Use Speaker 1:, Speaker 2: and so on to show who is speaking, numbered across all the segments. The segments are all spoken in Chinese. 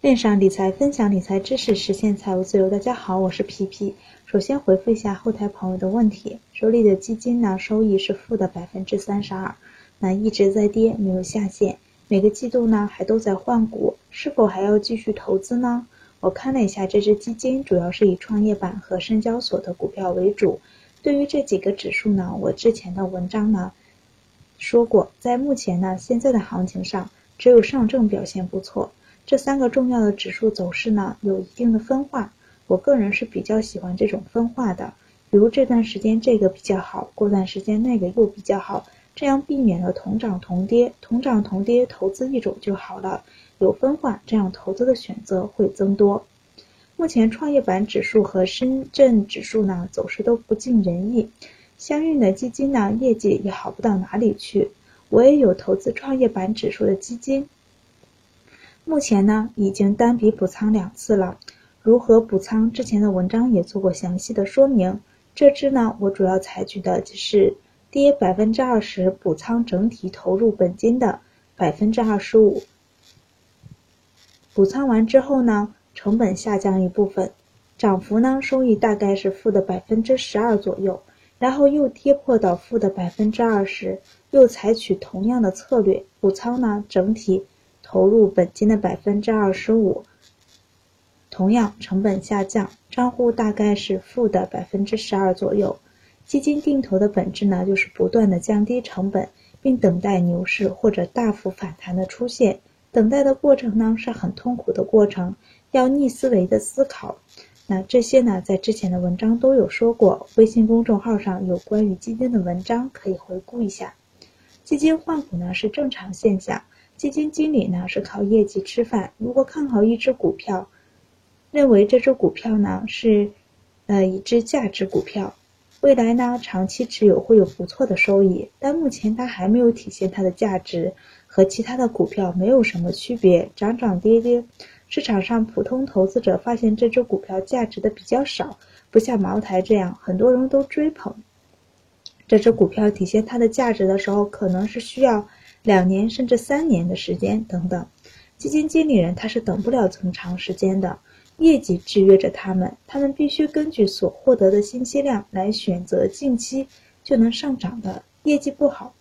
Speaker 1: 恋上理财，分享理财知识，实现财务自由。大家好，我是皮皮。首先回复一下后台朋友的问题：手里的基金呢，收益是负的百分之三十二，那一直在跌，没有下限。每个季度呢，还都在换股，是否还要继续投资呢？我看了一下这只基金，主要是以创业板和深交所的股票为主。对于这几个指数呢，我之前的文章呢说过，在目前呢现在的行情上，只有上证表现不错。这三个重要的指数走势呢，有一定的分化。我个人是比较喜欢这种分化的，比如这段时间这个比较好，过段时间那个又比较好，这样避免了同涨同跌，同涨同跌投资一种就好了。有分化，这样投资的选择会增多。目前创业板指数和深圳指数呢走势都不尽人意，相应的基金呢业绩也好不到哪里去。我也有投资创业板指数的基金。目前呢，已经单笔补仓两次了。如何补仓？之前的文章也做过详细的说明。这支呢，我主要采取的就是跌百分之二十补仓整体投入本金的百分之二十五。补仓完之后呢，成本下降一部分，涨幅呢，收益大概是负的百分之十二左右。然后又跌破到负的百分之二十，又采取同样的策略补仓呢，整体。投入本金的百分之二十五，同样成本下降，账户大概是负的百分之十二左右。基金定投的本质呢，就是不断的降低成本，并等待牛市或者大幅反弹的出现。等待的过程呢，是很痛苦的过程，要逆思维的思考。那这些呢，在之前的文章都有说过，微信公众号上有关于基金的文章，可以回顾一下。基金换股呢，是正常现象。基金经理呢是靠业绩吃饭。如果看好一只股票，认为这只股票呢是呃一只价值股票，未来呢长期持有会有不错的收益，但目前它还没有体现它的价值，和其他的股票没有什么区别，涨涨跌跌。市场上普通投资者发现这只股票价值的比较少，不像茅台这样很多人都追捧。这只股票体现它的价值的时候，可能是需要。两年甚至三年的时间等等，基金经理人他是等不了这么长时间的，业绩制约着他们，他们必须根据所获得的信息量来选择近期就能上涨的，业绩不好，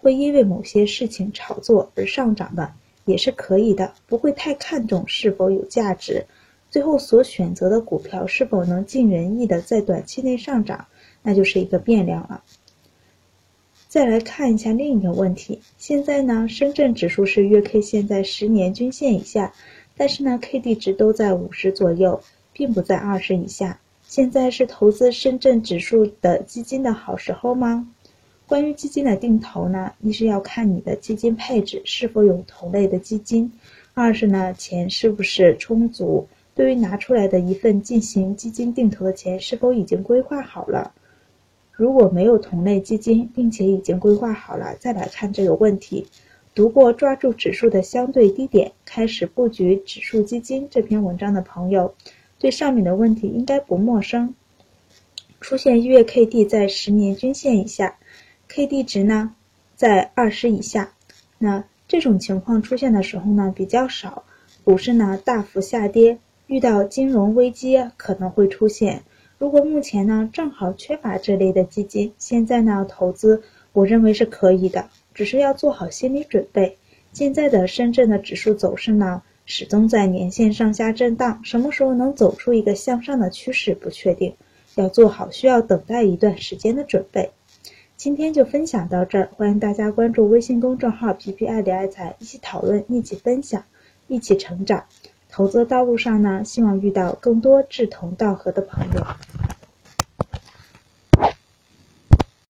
Speaker 1: 会因为某些事情炒作而上涨的也是可以的，不会太看重是否有价值，最后所选择的股票是否能尽人意的在短期内上涨，那就是一个变量了。再来看一下另一个问题，现在呢，深圳指数是月 K 线在十年均线以下，但是呢，K D 值都在五十左右，并不在二十以下。现在是投资深圳指数的基金的好时候吗？关于基金的定投呢，一是要看你的基金配置是否有同类的基金，二是呢，钱是不是充足，对于拿出来的一份进行基金定投的钱是否已经规划好了。如果没有同类基金，并且已经规划好了，再来看这个问题。读过《抓住指数的相对低点，开始布局指数基金》这篇文章的朋友，对上面的问题应该不陌生。出现月 K D 在十年均线以下，K D 值呢在二十以下，那这种情况出现的时候呢比较少，股市呢大幅下跌，遇到金融危机可能会出现。如果目前呢正好缺乏这类的基金，现在呢投资，我认为是可以的，只是要做好心理准备。现在的深圳的指数走势呢，始终在年线上下震荡，什么时候能走出一个向上的趋势不确定，要做好需要等待一段时间的准备。今天就分享到这儿，欢迎大家关注微信公众号皮皮爱理爱财，一起讨论，一起分享，一起成长。投资道路上呢，希望遇到更多志同道合的朋友。